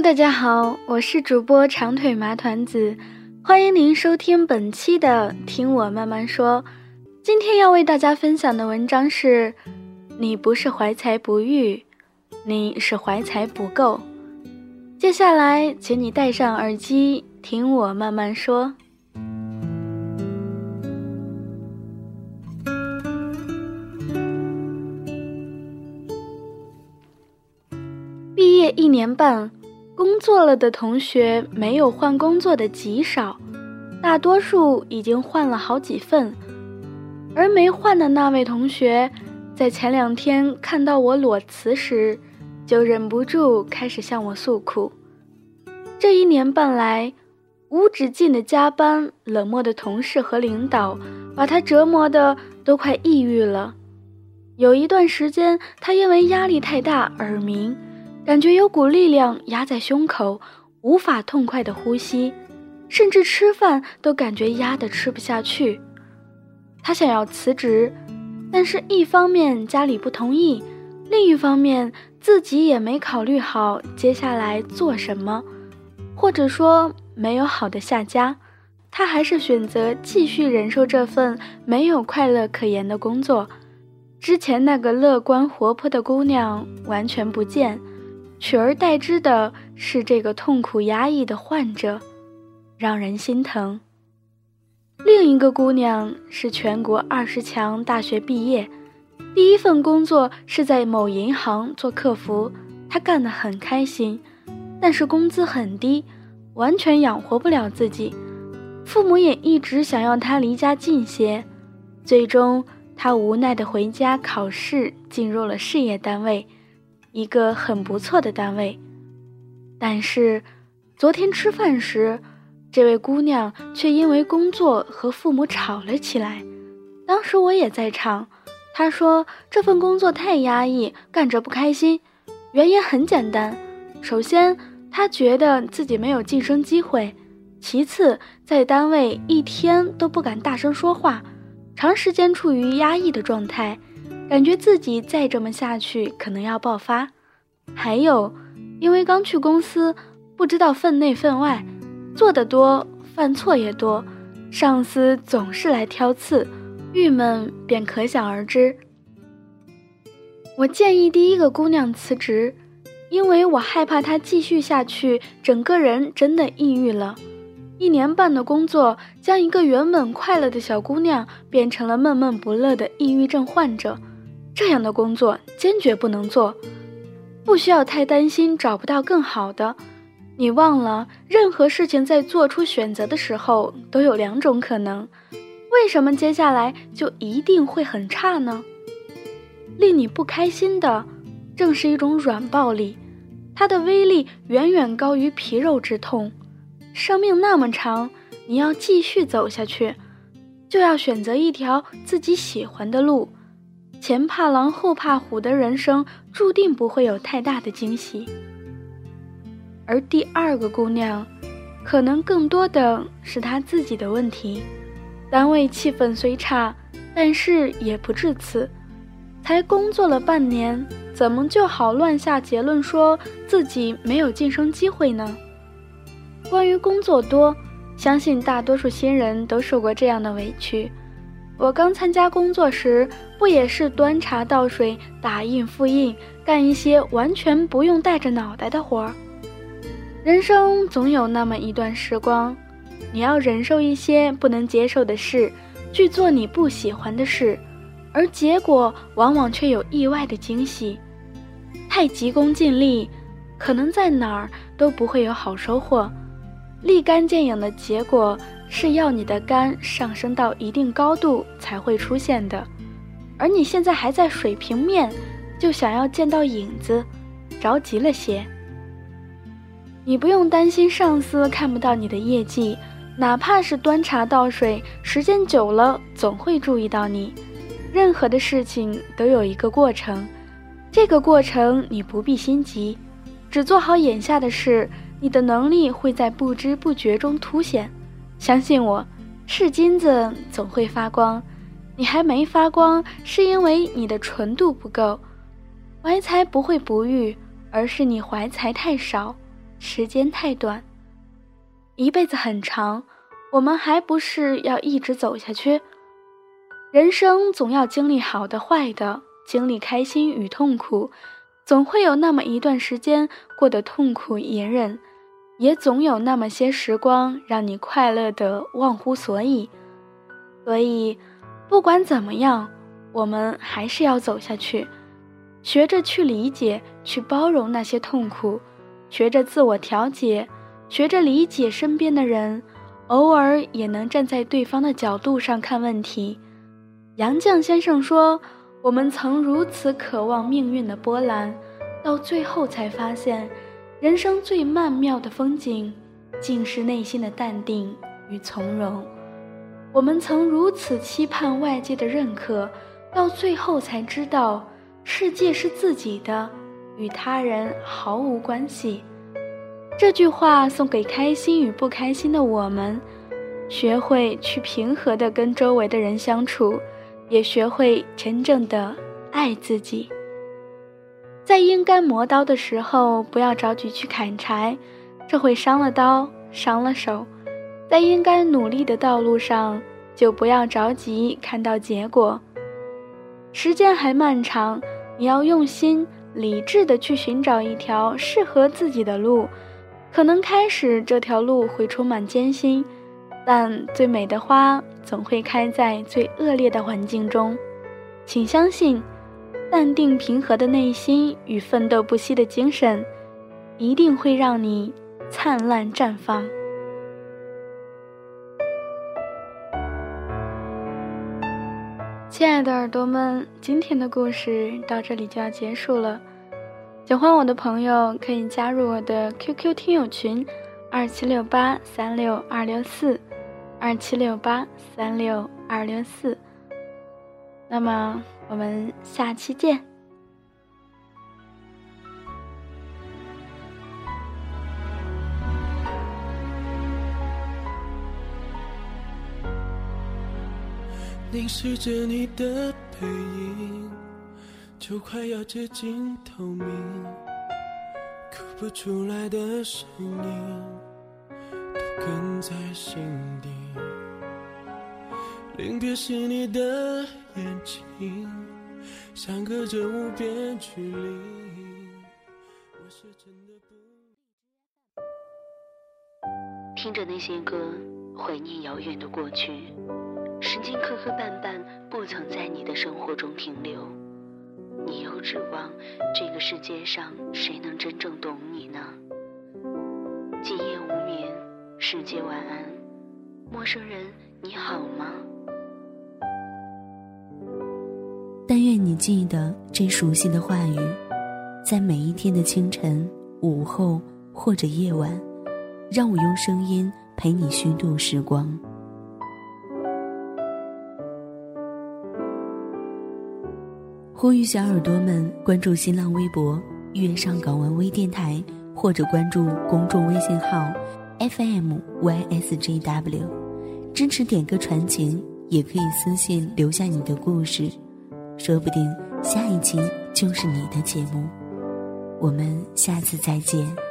大家好，我是主播长腿麻团子，欢迎您收听本期的《听我慢慢说》。今天要为大家分享的文章是：你不是怀才不遇，你是怀才不够。接下来，请你戴上耳机，听我慢慢说。毕业一年半。工作了的同学没有换工作的极少，大多数已经换了好几份。而没换的那位同学，在前两天看到我裸辞时，就忍不住开始向我诉苦。这一年半来，无止境的加班、冷漠的同事和领导，把他折磨的都快抑郁了。有一段时间，他因为压力太大耳鸣。感觉有股力量压在胸口，无法痛快的呼吸，甚至吃饭都感觉压得吃不下去。他想要辞职，但是一方面家里不同意，另一方面自己也没考虑好接下来做什么，或者说没有好的下家，他还是选择继续忍受这份没有快乐可言的工作。之前那个乐观活泼的姑娘完全不见。取而代之的是这个痛苦压抑的患者，让人心疼。另一个姑娘是全国二十强大学毕业，第一份工作是在某银行做客服，她干得很开心，但是工资很低，完全养活不了自己。父母也一直想要她离家近些，最终她无奈地回家考试，进入了事业单位。一个很不错的单位，但是昨天吃饭时，这位姑娘却因为工作和父母吵了起来。当时我也在场，她说这份工作太压抑，干着不开心。原因很简单，首先她觉得自己没有晋升机会，其次在单位一天都不敢大声说话，长时间处于压抑的状态。感觉自己再这么下去可能要爆发，还有，因为刚去公司，不知道分内分外，做得多，犯错也多，上司总是来挑刺，郁闷便可想而知。我建议第一个姑娘辞职，因为我害怕她继续下去，整个人真的抑郁了。一年半的工作，将一个原本快乐的小姑娘变成了闷闷不乐的抑郁症患者。这样的工作坚决不能做，不需要太担心找不到更好的。你忘了，任何事情在做出选择的时候都有两种可能，为什么接下来就一定会很差呢？令你不开心的，正是一种软暴力，它的威力远远高于皮肉之痛。生命那么长，你要继续走下去，就要选择一条自己喜欢的路。前怕狼后怕虎的人生，注定不会有太大的惊喜。而第二个姑娘，可能更多的是她自己的问题。单位气氛虽差，但是也不至此。才工作了半年，怎么就好乱下结论，说自己没有晋升机会呢？关于工作多，相信大多数新人都受过这样的委屈。我刚参加工作时，不也是端茶倒水、打印复印，干一些完全不用带着脑袋的活儿。人生总有那么一段时光，你要忍受一些不能接受的事，去做你不喜欢的事，而结果往往却有意外的惊喜。太急功近利，可能在哪儿都不会有好收获。立竿见影的结果是要你的肝上升到一定高度才会出现的，而你现在还在水平面，就想要见到影子，着急了些。你不用担心上司看不到你的业绩，哪怕是端茶倒水，时间久了总会注意到你。任何的事情都有一个过程，这个过程你不必心急，只做好眼下的事。你的能力会在不知不觉中凸显，相信我，是金子总会发光。你还没发光，是因为你的纯度不够。怀才不会不遇，而是你怀才太少，时间太短。一辈子很长，我们还不是要一直走下去？人生总要经历好的、坏的，经历开心与痛苦，总会有那么一段时间过得痛苦隐忍。也总有那么些时光让你快乐的忘乎所以，所以，不管怎么样，我们还是要走下去，学着去理解、去包容那些痛苦，学着自我调节，学着理解身边的人，偶尔也能站在对方的角度上看问题。杨绛先生说：“我们曾如此渴望命运的波澜，到最后才发现。”人生最曼妙的风景，竟是内心的淡定与从容。我们曾如此期盼外界的认可，到最后才知道，世界是自己的，与他人毫无关系。这句话送给开心与不开心的我们：学会去平和的跟周围的人相处，也学会真正的爱自己。在应该磨刀的时候，不要着急去砍柴，这会伤了刀，伤了手。在应该努力的道路上，就不要着急看到结果。时间还漫长，你要用心、理智的去寻找一条适合自己的路。可能开始这条路会充满艰辛，但最美的花总会开在最恶劣的环境中。请相信。淡定平和的内心与奋斗不息的精神，一定会让你灿烂绽放。亲爱的耳朵们，今天的故事到这里就要结束了。喜欢我的朋友可以加入我的 QQ 听友群：二七六八三六二六四，二七六八三六二六四。那么。我们下期见。凝视着你的背影，就快要接近透明，哭不出来的声音，都哽在心底。临别时你的眼睛。相隔着无边距离，听着那些歌，怀念遥远的过去。时间磕磕绊绊，不曾在你的生活中停留。你又指望这个世界上谁能真正懂你呢？今夜无眠，世界晚安，陌生人你好吗？记得这熟悉的话语，在每一天的清晨、午后或者夜晚，让我用声音陪你虚度时光。呼吁小耳朵们关注新浪微博“月上港湾微电台”，或者关注公众微信号 “FMYSJW”，支持点歌传情，也可以私信留下你的故事。说不定下一期就是你的节目，我们下次再见。